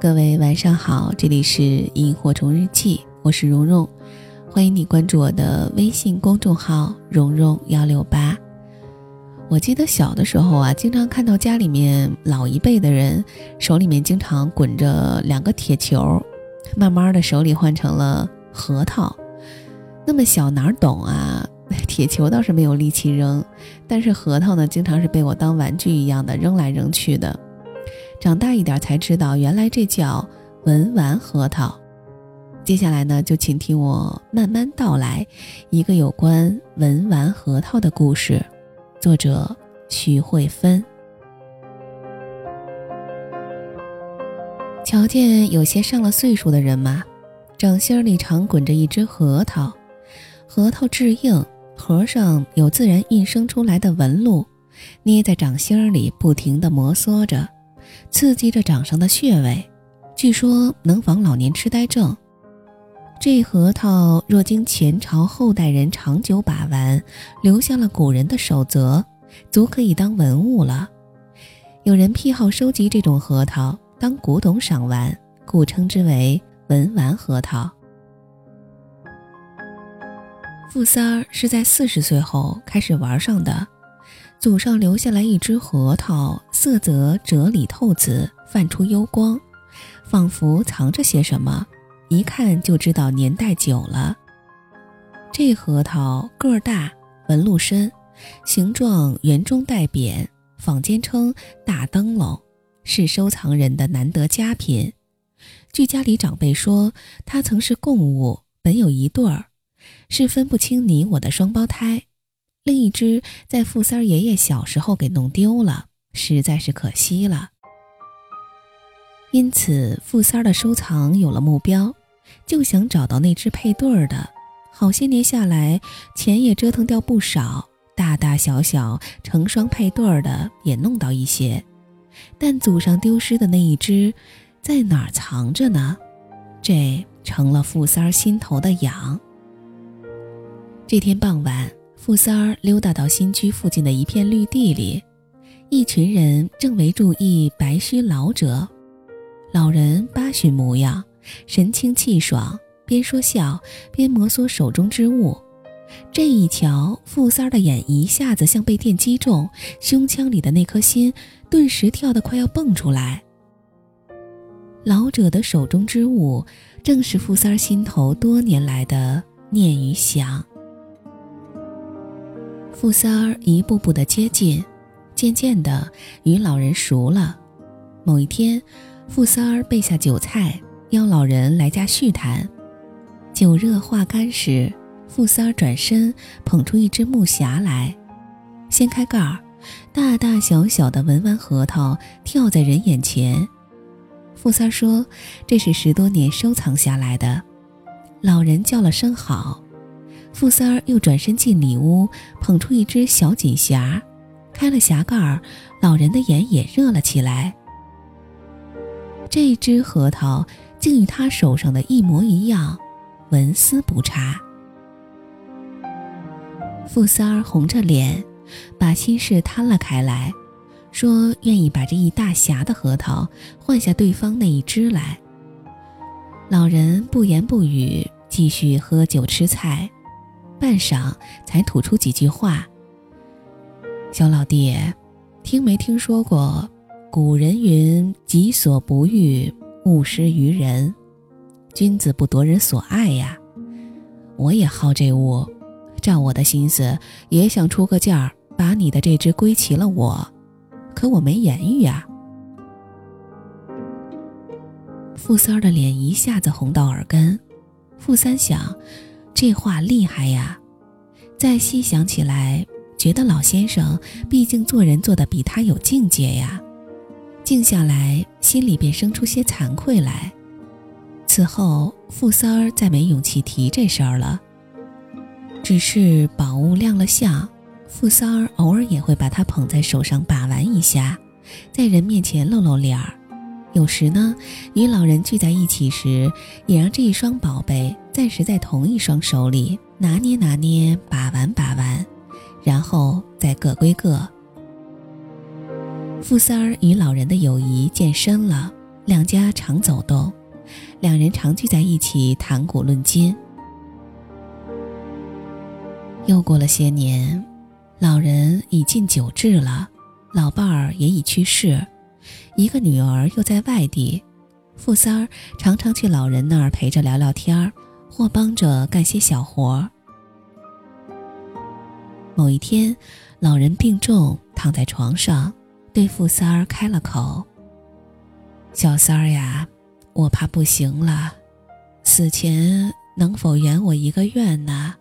各位晚上好，这里是萤火虫日记，我是蓉蓉，欢迎你关注我的微信公众号蓉蓉幺六八。我记得小的时候啊，经常看到家里面老一辈的人手里面经常滚着两个铁球，慢慢的手里换成了核桃。那么小哪懂啊？铁球倒是没有力气扔，但是核桃呢，经常是被我当玩具一样的扔来扔去的。长大一点才知道，原来这叫文玩核桃。接下来呢，就请听我慢慢道来一个有关文玩核桃的故事。作者徐慧芬。瞧见有些上了岁数的人嘛，掌心里常滚着一只核桃，核桃质硬，核上有自然印生出来的纹路，捏在掌心里不停地摩挲着。刺激着掌上的穴位，据说能防老年痴呆症。这核桃若经前朝后代人长久把玩，留下了古人的守则，足可以当文物了。有人癖好收集这种核桃当古董赏玩，故称之为文玩核桃。傅三儿是在四十岁后开始玩上的。祖上留下来一只核桃，色泽哲里透紫，泛出幽光，仿佛藏着些什么，一看就知道年代久了。这核桃个儿大，纹路深，形状圆中带扁，坊间称大灯笼，是收藏人的难得佳品。据家里长辈说，它曾是贡物，本有一对儿，是分不清你我的双胞胎。另一只在傅三爷爷小时候给弄丢了，实在是可惜了。因此，傅三的收藏有了目标，就想找到那只配对儿的。好些年下来，钱也折腾掉不少，大大小小成双配对儿的也弄到一些，但祖上丢失的那一只，在哪儿藏着呢？这成了傅三心头的痒。这天傍晚。富三儿溜达到新居附近的一片绿地里，一群人正围住一白须老者。老人八旬模样，神清气爽，边说笑边摩挲手中之物。这一瞧，富三儿的眼一下子像被电击中，胸腔里的那颗心顿时跳得快要蹦出来。老者的手中之物，正是富三儿心头多年来的念与想。富三儿一步步的接近，渐渐的与老人熟了。某一天，富三儿备下酒菜，邀老人来家叙谈。酒热话干时，富三儿转身捧出一只木匣来，掀开盖儿，大大小小的文玩核桃跳在人眼前。富三儿说：“这是十多年收藏下来的。”老人叫了声好。傅三儿又转身进里屋，捧出一只小锦匣，开了匣盖儿，老人的眼也热了起来。这只核桃竟与他手上的一模一样，纹丝不差。傅三儿红着脸，把心事摊了开来，说愿意把这一大匣的核桃换下对方那一只来。老人不言不语，继续喝酒吃菜。半晌，才吐出几句话。小老弟，听没听说过？古人云：“己所不欲，勿施于人。”君子不夺人所爱呀。我也好这物，照我的心思，也想出个价儿，把你的这只归齐了我。可我没言语呀。傅三儿的脸一下子红到耳根。傅三想。这话厉害呀！再细想起来，觉得老先生毕竟做人做得比他有境界呀。静下来，心里便生出些惭愧来。此后，傅三儿再没勇气提这事儿了。只是宝物亮了相，傅三儿偶尔也会把它捧在手上把玩一下，在人面前露露脸儿。有时呢，与老人聚在一起时，也让这一双宝贝暂时在同一双手里拿捏拿捏、把玩把玩，然后再各归各。傅三儿与老人的友谊渐深了，两家常走动，两人常聚在一起谈古论今。又过了些年，老人已近九至了，老伴儿也已去世，一个女儿又在外地，傅三儿常常去老人那儿陪着聊聊天儿，或帮着干些小活儿。某一天，老人病重，躺在床上，对富三儿开了口：“小三儿呀，我怕不行了，死前能否圆我一个愿呢？”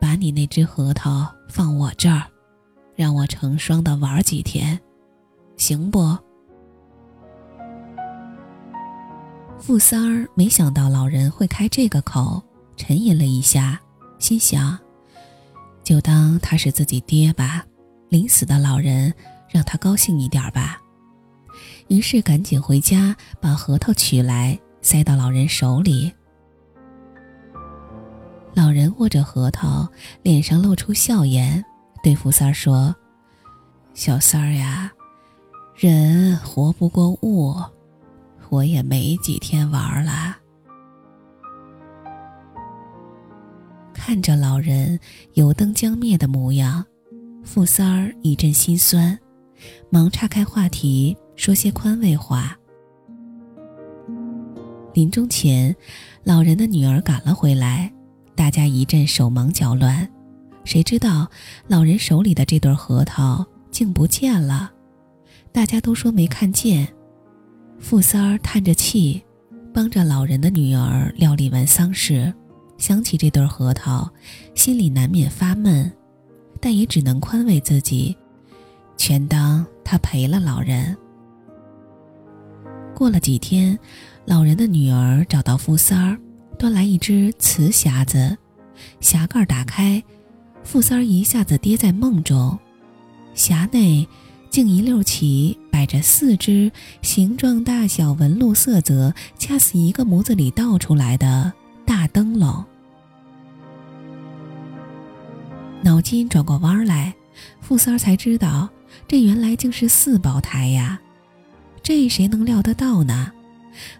把你那只核桃放我这儿，让我成双的玩几天，行不？富三儿没想到老人会开这个口，沉吟了一下，心想：就当他是自己爹吧，临死的老人让他高兴一点吧。于是赶紧回家把核桃取来，塞到老人手里。老人握着核桃，脸上露出笑颜，对福三儿说：“小三儿呀，人活不过物，我也没几天玩了。”看着老人油灯将灭的模样，富三儿一阵心酸，忙岔开话题，说些宽慰话。临终前，老人的女儿赶了回来。大家一阵手忙脚乱，谁知道老人手里的这对核桃竟不见了？大家都说没看见。富三儿叹着气，帮着老人的女儿料理完丧事，想起这对核桃，心里难免发闷，但也只能宽慰自己，全当他陪了老人。过了几天，老人的女儿找到富三儿。端来一只瓷匣子，匣盖打开，富三儿一下子跌在梦中。匣内竟一溜齐摆着四只形状、大小、纹路、色泽恰似一个模子里倒出来的大灯笼。脑筋转过弯来，富三儿才知道，这原来竟是四宝台呀！这谁能料得到呢？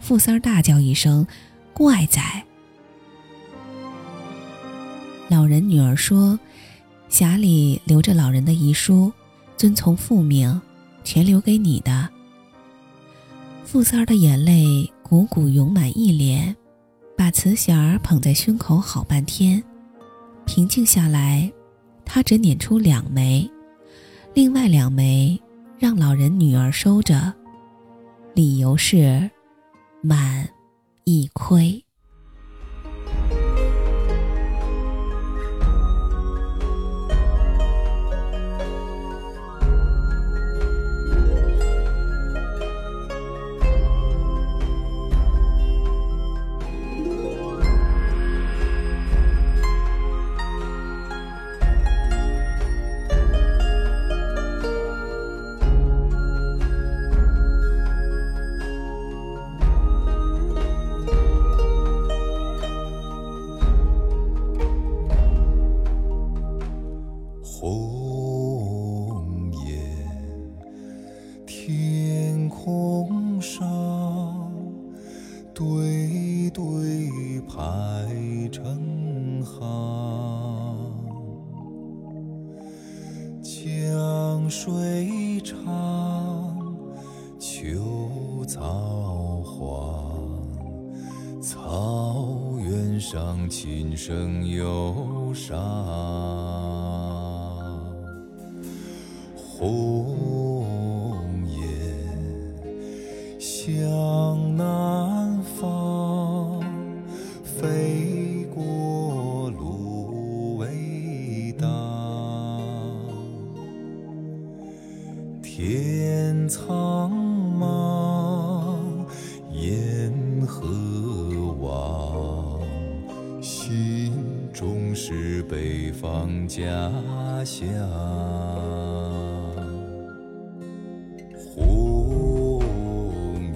富三儿大叫一声。怪哉！老人女儿说：“匣里留着老人的遗书，遵从父命，全留给你的。”傅三儿的眼泪汩汩涌满一脸，把瓷匣儿捧在胸口好半天，平静下来，他只捻出两枚，另外两枚让老人女儿收着，理由是满。一亏。水长，秋草黄，草原上琴声忧伤。红叶向南心中是北方家乡。红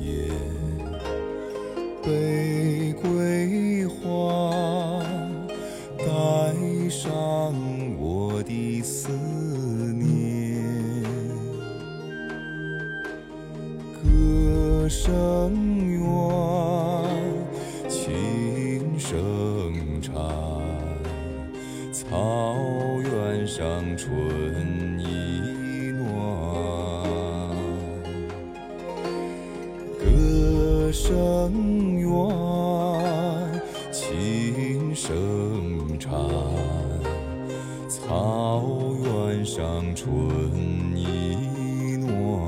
叶北归还，带上我的思念。歌。声远，琴声春意暖，歌声远，琴声缠，草原上春意暖。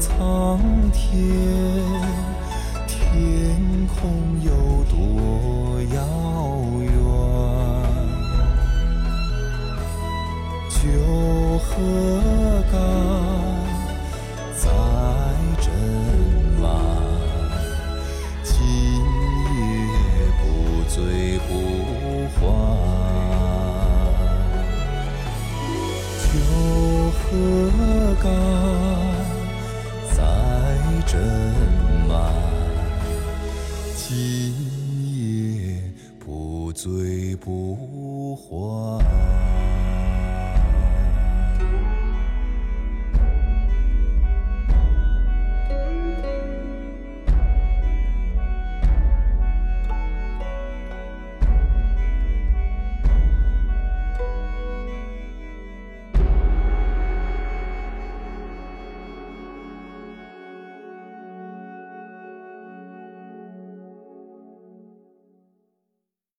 苍天，天空有多遥远？九河干，在斟满，今夜不醉不还。九河干，斟满，今夜不醉不还。